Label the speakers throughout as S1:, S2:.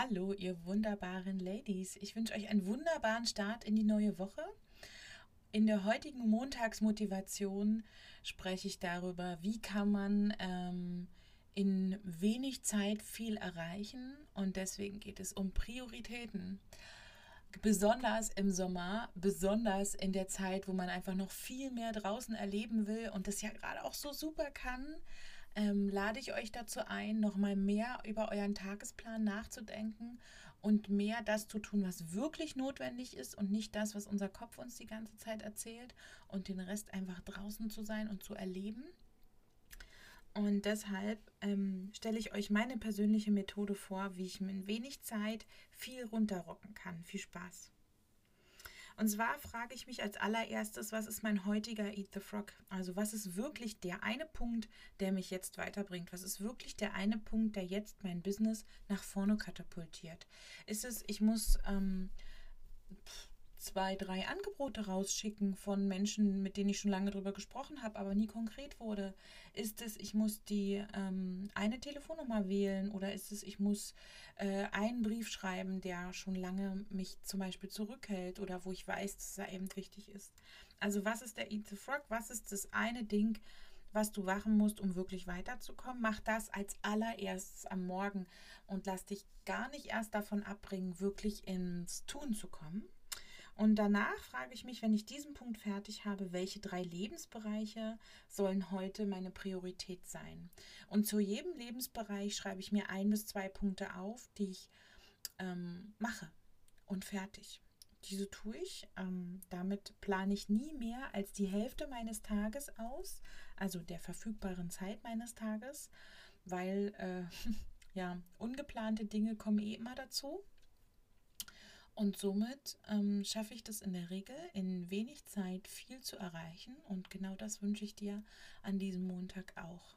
S1: Hallo, ihr wunderbaren Ladies. Ich wünsche euch einen wunderbaren Start in die neue Woche. In der heutigen Montagsmotivation spreche ich darüber, wie kann man ähm, in wenig Zeit viel erreichen. Und deswegen geht es um Prioritäten. Besonders im Sommer, besonders in der Zeit, wo man einfach noch viel mehr draußen erleben will und das ja gerade auch so super kann ähm, lade ich euch dazu ein, nochmal mehr über euren Tagesplan nachzudenken und mehr das zu tun, was wirklich notwendig ist und nicht das, was unser Kopf uns die ganze Zeit erzählt und den Rest einfach draußen zu sein und zu erleben. Und deshalb ähm, stelle ich euch meine persönliche Methode vor, wie ich in wenig Zeit viel runterrocken kann. Viel Spaß! Und zwar frage ich mich als allererstes, was ist mein heutiger Eat the Frog? Also was ist wirklich der eine Punkt, der mich jetzt weiterbringt? Was ist wirklich der eine Punkt, der jetzt mein Business nach vorne katapultiert? Ist es, ich muss ähm, zwei, drei Angebote rausschicken von Menschen, mit denen ich schon lange darüber gesprochen habe, aber nie konkret wurde? Ist es, ich muss die ähm, eine Telefonnummer wählen oder ist es, ich muss äh, einen Brief schreiben, der schon lange mich zum Beispiel zurückhält oder wo ich weiß, dass er eben wichtig ist? Also was ist der Eat the Frog? Was ist das eine Ding, was du machen musst, um wirklich weiterzukommen? Mach das als allererstes am Morgen und lass dich gar nicht erst davon abbringen, wirklich ins Tun zu kommen. Und danach frage ich mich, wenn ich diesen Punkt fertig habe, welche drei Lebensbereiche sollen heute meine Priorität sein? Und zu jedem Lebensbereich schreibe ich mir ein bis zwei Punkte auf, die ich ähm, mache und fertig. Diese tue ich. Ähm, damit plane ich nie mehr als die Hälfte meines Tages aus, also der verfügbaren Zeit meines Tages, weil äh, ja, ungeplante Dinge kommen eh immer dazu. Und somit ähm, schaffe ich das in der Regel, in wenig Zeit viel zu erreichen. Und genau das wünsche ich dir an diesem Montag auch.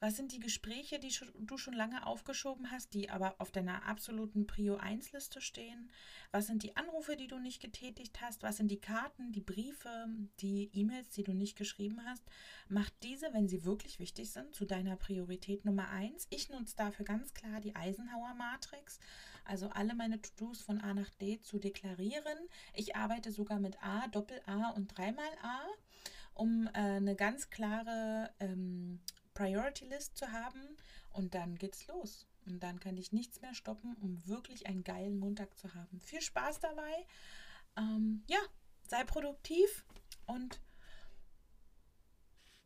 S1: Was sind die Gespräche, die du schon lange aufgeschoben hast, die aber auf deiner absoluten Prio 1 Liste stehen? Was sind die Anrufe, die du nicht getätigt hast? Was sind die Karten, die Briefe, die E-Mails, die du nicht geschrieben hast? Mach diese, wenn sie wirklich wichtig sind, zu deiner Priorität Nummer 1. Ich nutze dafür ganz klar die Eisenhower Matrix, also alle meine To-Dos von A nach D zu deklarieren. Ich arbeite sogar mit A, Doppel A und dreimal A, um äh, eine ganz klare ähm, Priority List zu haben und dann geht's los. Und dann kann ich nichts mehr stoppen, um wirklich einen geilen Montag zu haben. Viel Spaß dabei. Ähm, ja, sei produktiv und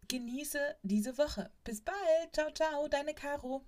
S1: genieße diese Woche. Bis bald. Ciao, ciao, deine Caro.